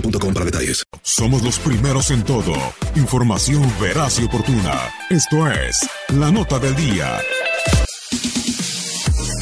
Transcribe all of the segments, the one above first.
boostmobile.com para detalles. Somos los primeros en todo. Información veraz y oportuna. Esto es La Nota del Día.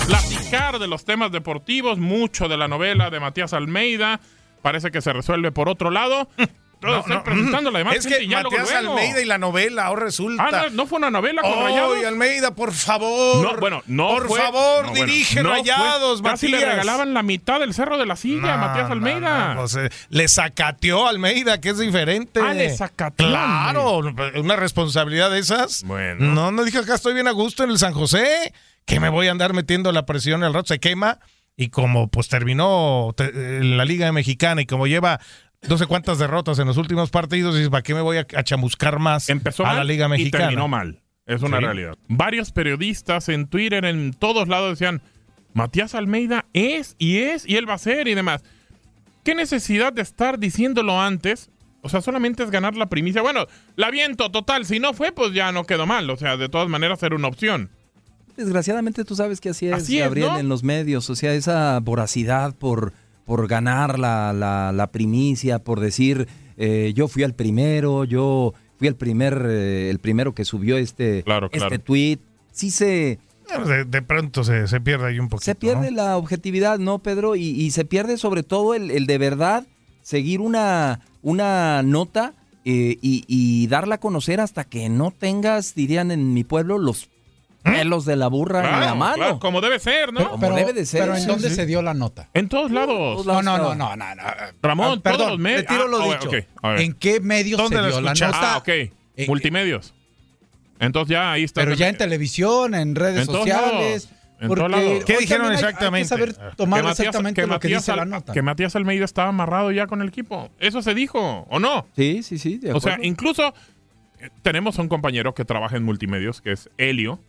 Platicar de los temas deportivos, mucho de la novela de Matías Almeida. Parece que se resuelve por otro lado. Todo estoy presentando la demás Es que y ya Matías luego. Almeida y la novela, ahora resulta. Ah, no, ¿no fue una novela con ¡Ay, Rayados? Almeida, por favor! No, bueno, no Por fue- favor, no, bueno, dirige no fue. Rayados, Casi le regalaban la mitad del Cerro de la Silla a No, Matías no, Almeida. no, no sé. le sacateó a Almeida, que es diferente. Ah, le sacateó. Claro, una responsabilidad de esas. Bueno. No, no dije acá estoy bien a gusto en el San José, que me voy a andar metiendo la presión al rato, se quema. Y como pues terminó te- en la Liga Mexicana y como lleva no sé cuántas derrotas en los últimos partidos, dices, ¿para qué me voy a, a chamuscar más Empezó a mal la Liga y Mexicana? terminó mal. Es una Sí. realidad. Varios periodistas en Twitter, en todos lados, decían, Matías Almeida es y es y él va a ser y demás. ¿Qué necesidad de estar diciéndolo antes? O sea, solamente es ganar la primicia. Bueno, la viento, total. Si no fue, pues ya no quedó mal. O sea, de todas maneras era una opción. Desgraciadamente tú sabes que así es, Así es, Gabriel, ¿no? en los medios. O sea, esa voracidad por, por ganar la, la- la primicia, por decir eh, yo fui el primero, yo fui el primer, eh, el primero que subió este, Claro, claro. este tweet. Sí se, De, de pronto se, se pierde ahí un poquito. se pierde ¿no? la objetividad, ¿no, Pedro? Y, y se pierde sobre todo el, el de verdad seguir una, una nota eh, y, y darla a conocer hasta que no tengas, dirían en mi pueblo, los pelos de la burra en la Claro, mano. claro, como debe ser, ¿no? Como debe de ser. Pero ¿en Sí, dónde sí. se dio la nota? En todos lados. No, no, no, no, no, no. Ramón, Ah, perdón, todos los medios. retiro Ah, lo ah, dicho. ok, a ver. ¿En qué medios ¿Dónde se lo dio la escuchaste? nota? Ah, ok. Eh, Multimedios. Entonces ya ahí está. Pero ya en televisión, en redes En sociales. En porque todos lados. ¿Qué dijeron hay- exactamente? Hay que saber Que tomar Matías- exactamente que lo que la nota. Que Matías Almeida estaba amarrado ya con el equipo. Eso se dijo, ¿o no? Sí, sí, sí. de O sea, incluso eh, tenemos a un compañero que trabaja en multimedios, que es Helio.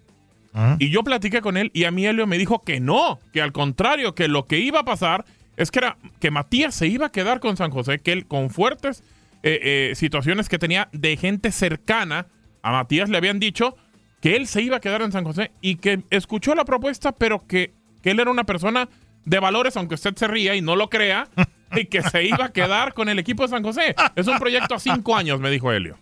Ajá. Y yo platiqué con él y a mí Helio me dijo que no, que al contrario, que lo que iba a pasar es que era que Matías se iba a quedar con San José, que él con fuertes eh, eh, situaciones que tenía de gente cercana a Matías le habían dicho que él se iba a quedar en San José y que escuchó la propuesta, pero que, que él era una persona de valores, aunque usted se ría y no lo crea, y que se iba a quedar con el equipo de San José. Es un proyecto a cinco años, me dijo Helio.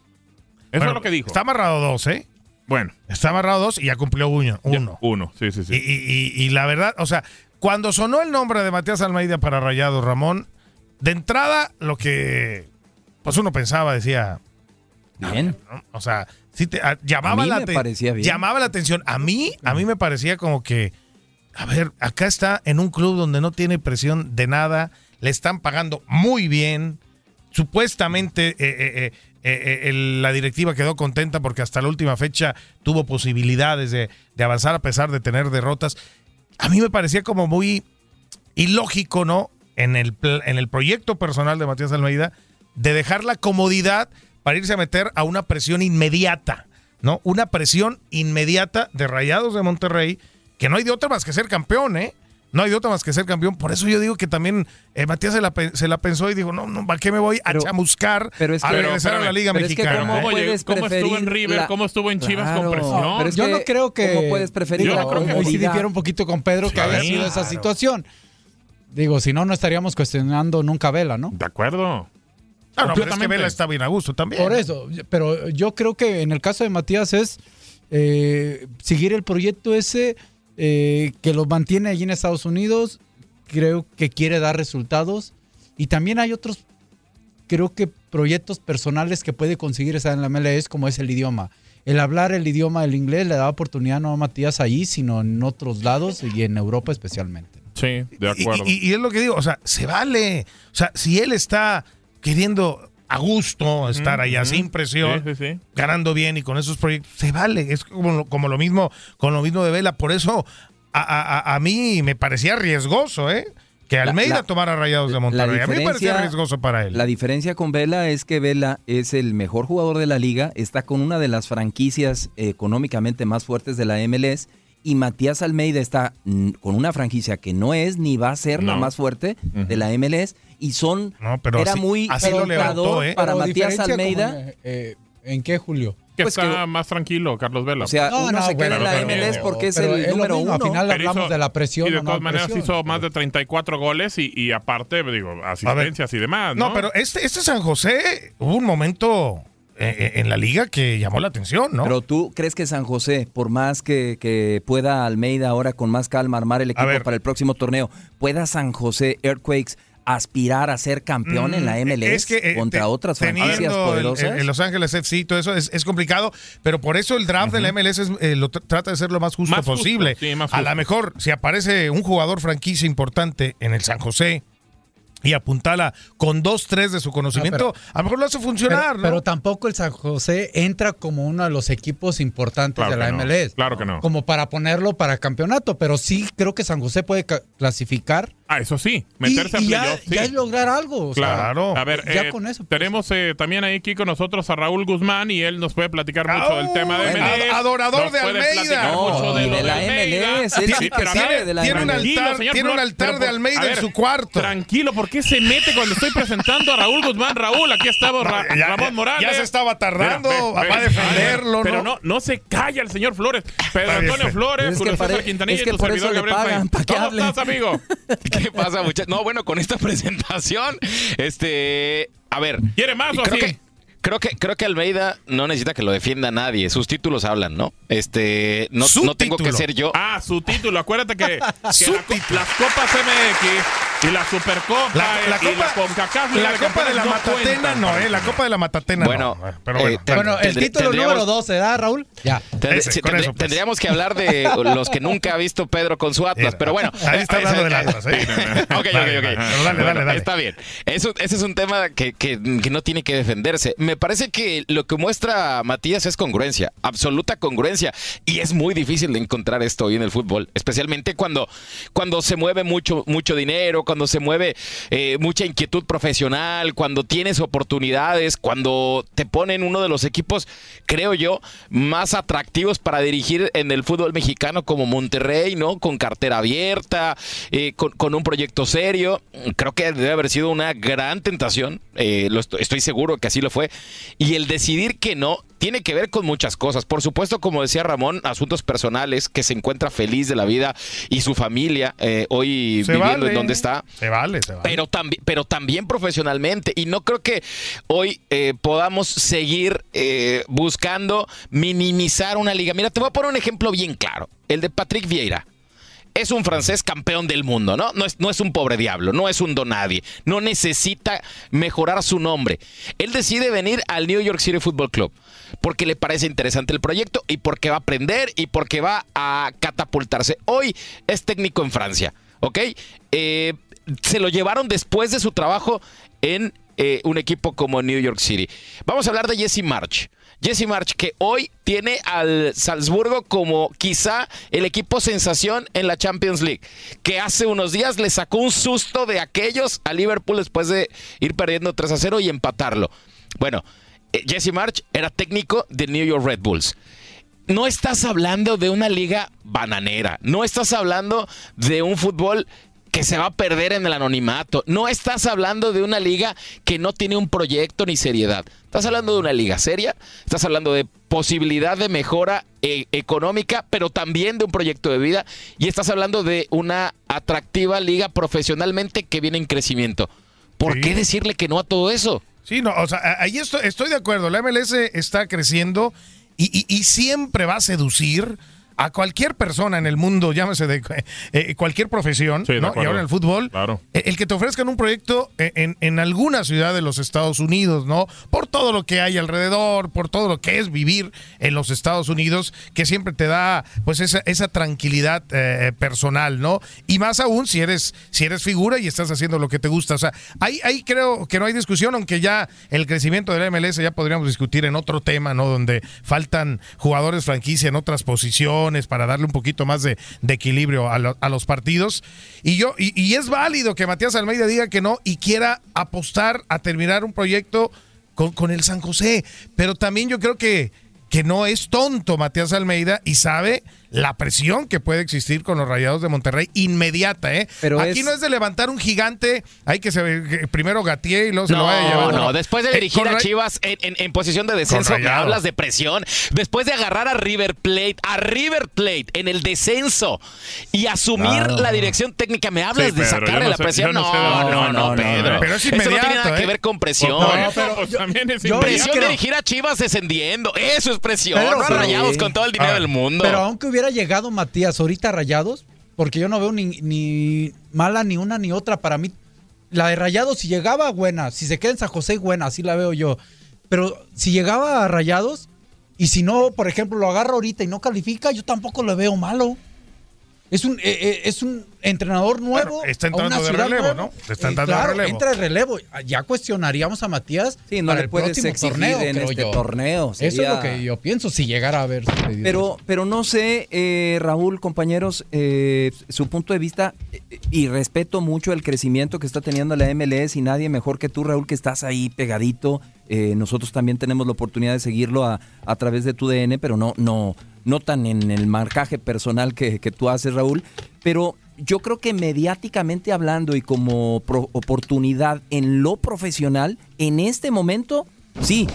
Eso Bueno, es lo que dijo. Está amarrado dos, ¿eh? Bueno, Está amarrado dos y ya cumplió uno. ya- uno. uno, sí, sí, sí. Y, y- y- y la verdad, o sea, cuando sonó el nombre de Matías Almeida para Rayados, Ramón, de entrada lo que pues uno pensaba, decía, Bien. ¿no? o sea, sí te, a- llamaba, A mí la me te- parecía bien. llamaba la atención. A mí, a mí me parecía como que, a ver, acá está en un club donde no tiene presión de nada, le están pagando muy bien. Supuestamente eh, eh, eh, eh, la directiva quedó contenta porque hasta la última fecha tuvo posibilidades de, avanzar a pesar de tener derrotas. A mí me parecía como muy ilógico, ¿no? En el, en el proyecto personal de Matías Almeida, de dejar la comodidad para irse a meter a una presión inmediata, ¿no? Una presión inmediata de Rayados de Monterrey, que no hay de otra más que ser campeón, ¿eh? No hay de otra más que ser campeón. Por eso yo digo que también eh, Matías se la, pe- se la pensó y dijo, no, no, ¿para qué me voy a chamuscar pero es a regresar a la Liga pero es que Mexicana? ¿cómo ¿eh? puedes ¿Cómo estuvo en River? la- ¿Cómo estuvo en Chivas Claro, con presión? pero es Yo no creo que. ¿Cómo puedes preferir Yo la no creo que- Hoy sí difiere un poquito con Pedro que haya sido esa claro. situación. Digo, si no, no estaríamos cuestionando nunca a Vela, ¿no? De acuerdo. Ah, no, pero es que completamente. Vela está bien a gusto también. Por eso, pero yo creo que en el caso de Matías es eh, seguir el proyecto ese eh, que lo mantiene allí en Estados Unidos, creo que quiere dar resultados y también hay otros, creo que proyectos personales que puede conseguir estar en la MLS como es el idioma. El hablar el idioma del inglés le da oportunidad no a Matías allí, sino en otros lados y en Europa especialmente. Sí, de Y- acuerdo. Y, y es lo que digo, o sea, se vale. O sea, si él está queriendo a gusto estar allá sin presión, Sí, sí, sí. ganando bien y con esos proyectos, se vale. Es como, lo- como lo mismo con lo mismo de Vela. Por eso a, a- a- a mí me parecía riesgoso, ¿eh? Que La- Almeida la- tomara rayados de Monterrey. A mí me parecía riesgoso para él. La diferencia con Vela es que Vela es el mejor jugador de la liga, está con una de las franquicias eh, económicamente más fuertes de la MLS y Matías Almeida está con una franquicia que no es ni va a ser la más fuerte de la MLS y son No, pero era así- muy así lo levantó, ¿eh? para Pero Matías Almeida. como, eh, ¿En qué, Julio? Que Pues está que- más tranquilo, Carlos Vela. O sea, No, uno no, se queda bueno, en la pero- MLS porque es el es número mismo, uno. Al final Pero hablamos hizo- de la presión. Y de no todas maneras presión. hizo más de 34 goles y, y aparte, digo, asistencias y demás, ¿no? No, pero este, este San José hubo un momento en la liga que llamó la atención, ¿no? Pero tú crees que San José, por más que, que pueda Almeida ahora con más calma armar el equipo para el próximo torneo, pueda San José Earthquakes aspirar a ser campeón en la Mm, MLS es que, eh, contra te- otras franquicias poderosas? El Los Ángeles FC todo eso es, es complicado, pero por eso el draft de la MLS es, eh, lo tr- trata de ser lo más justo Más justo, posible. sí, más a lo mejor, si aparece un jugador franquicia importante en el San José y apuntala con dos, tres de su conocimiento, a lo mejor lo hace funcionar, pero, ¿no? pero tampoco el San José entra como uno de los equipos importantes Claro de la no, MLS. claro que no. Como para ponerlo para campeonato, pero sí creo que San José puede ca- clasificar Ah, eso sí, meterse y a ya, playoff, sí. ya es lograr algo. o sea, Claro. A ver, ya eh, con eso. pues. tenemos eh, también aquí con nosotros a Raúl Guzmán y él nos puede platicar mucho del tema de. MLS. Adorador nos de Almeida. No, mucho de y lo de la Almeida. MLS, él sí que pero ver, de la tiene un altar, señor tiene un altar pero de Almeida en su cuarto. Tranquilo, ¿por qué se mete cuando estoy presentando a Raúl Guzmán? Raúl, aquí estamos, Ra- Ya- ya- Ramón Morales. ya se estaba tardando, Mira, ve, va a ve, defenderlo, Pero ¿no? no, se calla el señor Flores. Pedro Antonio Flores, Julio César Quintanilla y tu servidor Gabriel. ¿para ¿Cómo estás, amigo? ¿Qué pasa, muchachos? No, bueno, con esta presentación, este, a ver. ¿Quiere más o creo así? que, creo que creo que Almeida no necesita que lo defienda nadie. Sus títulos hablan, ¿no? Este, no, no tengo que ser yo. Ah, su título. Acuérdate que, que Su la co- título. las Copas MX y la Supercopa La, la y la copa, CONCACAF la de copa de la no Matatena cuentan, no, eh, la copa de la Matatena Bueno, no. Pero bueno, eh, Bueno, el tendré- título número 12, ¿da, Raúl? Ya. Tendré- Ese, sí, con tendré- eso, pues. Tendríamos que hablar de los que nunca ha visto Pedro con su Atlas, pero bueno. Ahí está eh, hablando eh, del Atlas, ¿eh? Ok, ok, Dale, ok. dale, pero dale, Bueno, dale, dale. Está bien. Eso, ese es un tema que, que- que no tiene que defenderse. Me parece que lo que muestra Matías es congruencia, absoluta congruencia. Y es muy difícil de encontrar esto hoy en el fútbol, especialmente cuando, cuando se mueve mucho, mucho dinero, cuando se mueve eh, mucha inquietud profesional, cuando tienes oportunidades, cuando te ponen uno de los equipos, creo yo, más atractivos para dirigir en el fútbol mexicano como Monterrey, ¿no? Con cartera abierta, eh, con, un proyecto serio. Creo que debe haber sido una gran tentación, eh, estoy seguro que así lo fue. Y el decidir que no tiene que ver con muchas cosas. Por supuesto, como decía Ramón, asuntos personales, que se encuentra feliz de la vida y su familia eh, hoy Se viviendo vale. en donde está. Se vale, se vale. Pero también, pero también profesionalmente. Y no creo que hoy eh, podamos seguir eh, buscando minimizar una liga. Mira, te voy a poner un ejemplo bien claro. El de Patrick Vieira. Es un francés campeón del mundo, ¿no? No es, no es un pobre diablo, no es un donadie. No necesita mejorar su nombre. Él decide venir al New York City Football Club porque le parece interesante el proyecto y porque va a aprender y porque va a catapultarse. Hoy es técnico en Francia, ¿ok? Eh, se lo llevaron después de su trabajo en eh, un equipo como New York City. Vamos a hablar de Jesse March. Jesse March, que hoy tiene al Salzburgo como quizá el equipo sensación en la Champions League, que hace unos días le sacó un susto de aquellos a Liverpool después de ir perdiendo 3 a 0 y empatarlo. Bueno, Jesse March era técnico de New York Red Bulls. No estás hablando de una liga bananera, no estás hablando de un fútbol que se va a perder en el anonimato. No estás hablando de una liga que no tiene un proyecto ni seriedad. Estás hablando de una liga seria, estás hablando de posibilidad de mejora eh, económica, pero también de un proyecto de vida y estás hablando de una atractiva liga profesionalmente que viene en crecimiento. ¿Por Sí. qué decirle que no a todo eso? Sí, no, o sea, ahí estoy, estoy de acuerdo. La MLS está creciendo y- y siempre va a seducir a cualquier persona en el mundo, llámese de eh, cualquier profesión, Sí, de ¿no? y ahora en el fútbol, Claro. eh, el que te ofrezcan un proyecto en, en- en alguna ciudad de los Estados Unidos, ¿no? Por todo lo que hay alrededor, por todo lo que es vivir en los Estados Unidos, que siempre te da, pues, esa, esa tranquilidad eh, personal, ¿no? Y más aún si eres, si eres figura y estás haciendo lo que te gusta. O sea, ahí, ahí creo que no hay discusión, aunque ya el crecimiento de la MLS ya podríamos discutir en otro tema, ¿no? Donde faltan jugadores franquicia en otras posiciones para darle un poquito más de, equilibrio a, lo- a los partidos. Y yo, y, y es válido que Matías Almeida diga que no y quiera apostar a terminar un proyecto con, con el San José. Pero también yo creo que, que no es tonto Matías Almeida y sabe la presión que puede existir con los Rayados de Monterrey inmediata, ¿eh? Pero Aquí es- no es de levantar un gigante, hay que se que primero gatee y luego se lo vaya a No, llevar. no, después de Eh, dirigir a Chivas en, en- en posición de descenso, me hablas de presión. Después de agarrar a River Plate, a River Plate en el descenso y asumir Claro. la dirección técnica, me hablas Sí, de sacarle yo no la sé- presión. yo no No, no, no, no, no, Pedro. no. Pero es Eso no tiene inmediato, nada que ¿eh? ver con presión. eso, pues, también es yo- inmediato. Presión creo- de dirigir a Chivas descendiendo. Eso es presión. Pedro, no a pero- rayados con todo el dinero del mundo. Pero aunque hubiera llegado Matías ahorita a Rayados, porque yo no veo ni, ni mala ni una ni otra para mí. La de Rayados, si llegaba, buena. Si se queda en San José, buena. Así la veo yo. Pero si llegaba a Rayados, y si no, por ejemplo, lo agarra ahorita y no califica, yo tampoco lo veo malo. Es un, eh, eh, es un entrenador nuevo. Bueno, está a una entrando de ciudad relevo, nueva. ¿no? Está Eh, entrando de claro, relevo. entra de relevo. Ya cuestionaríamos a Matías Sí, no para le el puedes próximo exigir torneo, en creo este yo. torneo. Eso es lo que yo pienso, si llegara a haber sucedido Pero, pero no sé, eh, Raúl, compañeros, eh, su punto de vista, eh, y respeto mucho el crecimiento que está teniendo la MLS y nadie mejor que tú, Raúl, que estás ahí pegadito. Eh, nosotros también tenemos la oportunidad de seguirlo a, a través de tu DN, pero no, no, no tan en el marcaje personal que, que tú haces, Raúl. Pero yo creo que mediáticamente hablando y como pro- oportunidad en lo profesional, en este momento, sí,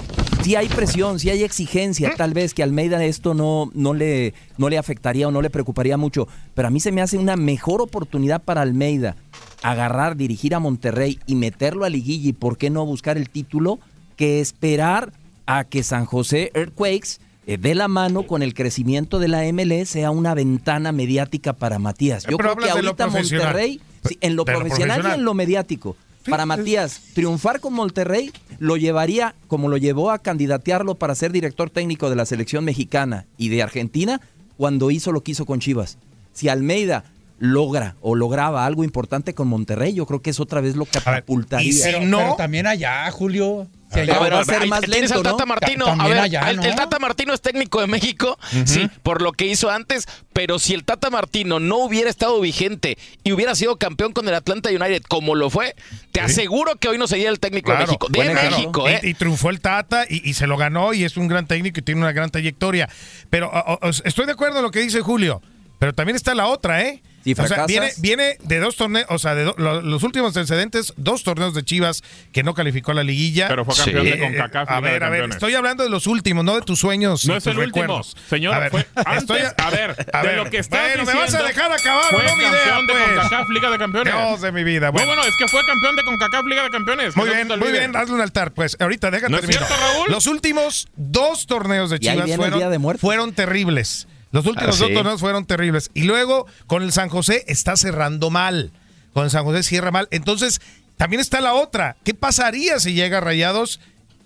sí hay presión, sí hay exigencia, tal vez que Almeida esto no, no, le, no le afectaría o no le preocuparía mucho, pero a mí se me hace una mejor oportunidad para Almeida agarrar, dirigir a Monterrey y meterlo a liguilla y por qué no buscar el título, que esperar a que San José Earthquakes eh, de la mano con el crecimiento de la MLS sea una ventana mediática para Matías. Yo Eh, Pero creo que ahorita. Monterrey, sí, en lo profesional y en lo mediático, para Matías, triunfar con Monterrey lo llevaría, como lo llevó a candidatearlo para ser director técnico de la selección mexicana y de Argentina, cuando hizo lo que hizo con Chivas. Si Almeida logra o lograba algo importante con Monterrey, yo creo que eso otra vez lo catapultaría. y si Pero, no- pero también allá, Julio. Si allá- va a Bueno, ser ahí más tienes lento, al Tata ¿no? Martino. Ta- A ver, allá, el, ¿no? el Tata Martino es técnico de México, sí, por lo que hizo antes, pero si el Tata Martino no hubiera estado vigente y hubiera sido campeón con el Atlanta United como lo fue, te aseguro que hoy no sería el técnico de México. De. México, Y- ¿eh? Y, triunfó el Tata y, y se lo ganó y es un gran técnico y tiene una gran trayectoria. Pero o- o- estoy de acuerdo en lo que dice Julio, pero también está la otra, ¿eh? Si o sea, viene, viene de dos torneos, o sea, de do- lo- los últimos antecedentes, dos torneos de Chivas que no calificó a la liguilla. Pero fue campeón Eh, de CONCACAF. a Liga de ver, a ver, estoy hablando de los últimos, no de tus sueños. No es tus el último. Señor, A ver, fue antes, estoy a ver, a de lo que estás bueno, me vas a diciendo, dejar acabar, Fue no mi idea, campeón de pues. CONCACAF Liga de Campeones. Dios de mi vida, No, bueno. bueno, es que fue campeón de CONCACAF Liga de Campeones. Muy bien, muy bien, hazle un altar. Pues ahorita déjate ¿No es terminar. cierto, Raúl? Los últimos dos torneos de Chivas de fueron terribles. Los últimos Ah, dos torneos fueron terribles. Y luego con el San José está cerrando mal. Con el San José cierra mal. Entonces, también está la otra. ¿Qué pasaría si llega Rayados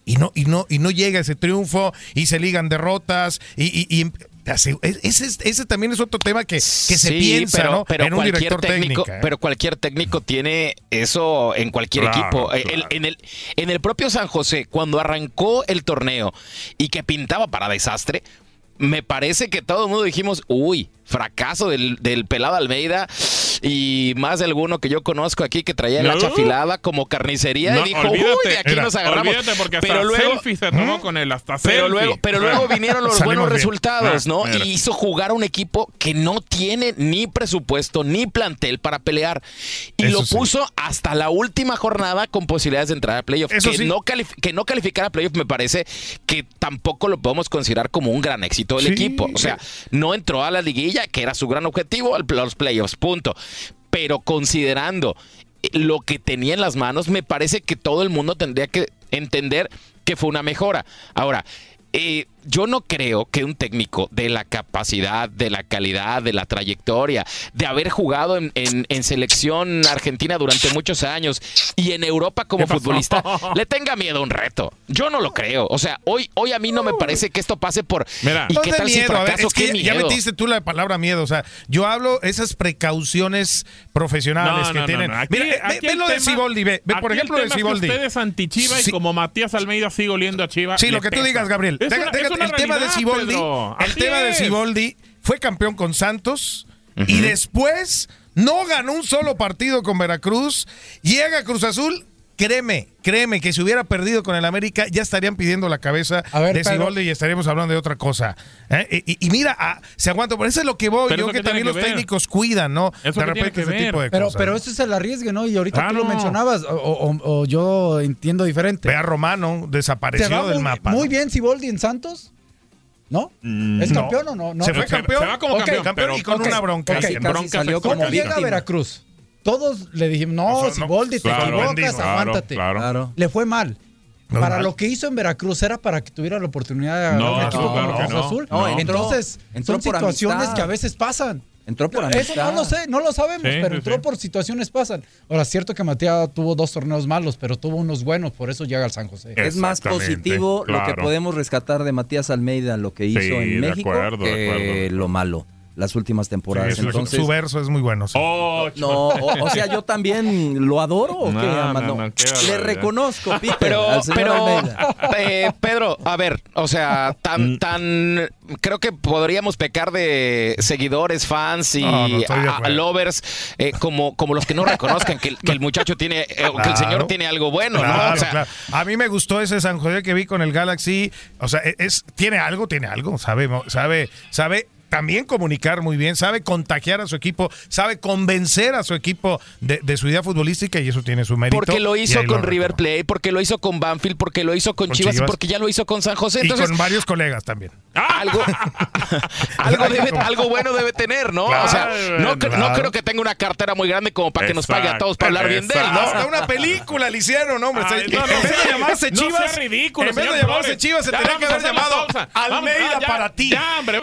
y no, y no, y no llega ese triunfo y se ligan derrotas? Y, y- y Te asegu- es- Ese, es- ese también es otro tema que, que se piensa, pero, ¿no? pero en un cualquier director técnico. ¿eh? pero cualquier técnico tiene eso en cualquier Claro, equipo. Eh, claro. el- en, el, en el propio San José, cuando arrancó el torneo y que pintaba para desastre, me parece que todo el mundo dijimos, uy, fracaso del, del pelado Almeida y más de alguno que yo conozco aquí que traía el No. hacha afilada como carnicería No, y dijo, olvídate. uy, de aquí nos agarramos. olvídate porque hasta pero luego, selfie se tomó con él, hasta pero selfie. luego, pero luego vinieron los buenos bien. resultados, Ah, ¿no? mira. Y hizo jugar a un equipo que no tiene ni presupuesto ni plantel para pelear. Y Eso lo sí. puso hasta la última jornada con posibilidades de entrar a playoff. Eso Que, sí. no que no calificar a playoff me parece que tampoco lo podemos considerar como un gran éxito del Sí. equipo. O sea, no entró a la liguilla, que era su gran objetivo, los playoffs, punto. Pero considerando eh, lo que tenía en las manos, me parece que todo el mundo tendría que entender que fue una mejora. Ahora, eh, yo no creo que un técnico de la capacidad, de la calidad, de la trayectoria, de haber jugado en, en- en selección argentina durante muchos años y en Europa como futbolista, le tenga miedo a un reto. Yo no lo creo. O sea, hoy, hoy a mí no me parece que esto pase por... Mira. ¿Y qué tal si miedo, a ver, fracaso? es que ¿Qué ya miedo? metiste tú la palabra miedo, o sea, yo hablo esas precauciones profesionales No, que no, tienen. no. Aquí- Mira, ve- aquí ve el lo de Siboldi, ve, ve, por el ejemplo, de Siboldi. usted es anti-Chiva y Sí. como Matías Almeida sigue oliendo a Chiva. Sí, lo que tú digas, Gabriel. Es Deja- una- el tema de Pedro. el tema de fue campeón con Santos y después no ganó un solo partido con Veracruz, llega a Cruz Azul, créeme, créeme que si hubiera perdido con el América ya estarían pidiendo la cabeza A ver, de. Siboldi y estaríamos hablando de otra cosa. ¿eh? Y, y- y mira, ah, se aguanta, por eso es lo que voy, Pero yo eso que tiene también que los ver. técnicos cuidan, ¿no? Eso de repente que ese ver. tipo de Pero, cosas. pero ese es el arriesgue, ¿no? Y ahorita tú lo mencionabas, o, o- o yo entiendo diferente. Ve a Romano, ¿Se desapareció del muy, mapa. muy ¿no? bien Siboldi en Santos? ¿No? ¿Es no. campeón o no? no? Se fue campeón. se va como campeón, campeón y pero- con ok, una bronca. ok. Casi- Casi broncas salió con- ¿Cómo llega a. Veracruz? Todos le dijimos, no, No, no, Siboldi, te claro, equivocas. Claro, aguántate. claro. Claro. Le fue mal. Para mal. lo que hizo en Veracruz era para que tuviera la oportunidad de No, agarrar un no, equipo claro no. Azul. No, Entonces, entró son por situaciones amistad. que a veces pasan. Entró por Eso no amistad. lo sé, no lo sabemos, Sí, pero entró sí. por situaciones pasan. Ahora, cierto que Matías tuvo dos torneos malos, pero tuvo unos buenos, por eso llega al San José. Es más positivo lo que podemos rescatar de Matías Almeida, lo que hizo Sí, en México, acuerdo, que lo malo, las últimas temporadas. Sí, Entonces, su verso es muy bueno. sí. Oh, no, o, o sea, yo también lo adoro o qué, no, Amado? no, qué Le reconozco, Peter, Pero, al señor pero eh, Pedro, a ver, o sea, Mm. tan, tan, creo que podríamos pecar de seguidores, fans y a- a lovers eh, como, como los que no reconozcan que, el- que el muchacho tiene, eh, o que el señor tiene algo bueno, ¿no? Claro, O sea, claro. A mí me gustó ese San José que vi con el Galaxy. O sea, e, es, tiene algo, tiene algo. Sabe, sabe, sabe también comunicar muy bien, sabe contagiar a su equipo, sabe convencer a su equipo de, de su idea futbolística y eso tiene su mérito. porque lo y hizo con lo River. Plate, porque lo hizo con Banfield, porque lo hizo con, Con Chivas, y Chivas. porque ya lo hizo con San José. Y Entonces, con varios colegas también. algo, algo, debe- algo bueno debe tener, ¿no? o sea, no, no creo que tenga una cartera muy grande como para que nos pague a todos para hablar bien de él, ¿no? Hasta una película le hicieron, hombre. Ay, no, no en vez de llamarse no sea Chivas, ridículo, en vez de llamarse. Chivas, se Ya, tendría que haber llamado Almeida ah, ya, para ti. Ya, hombre.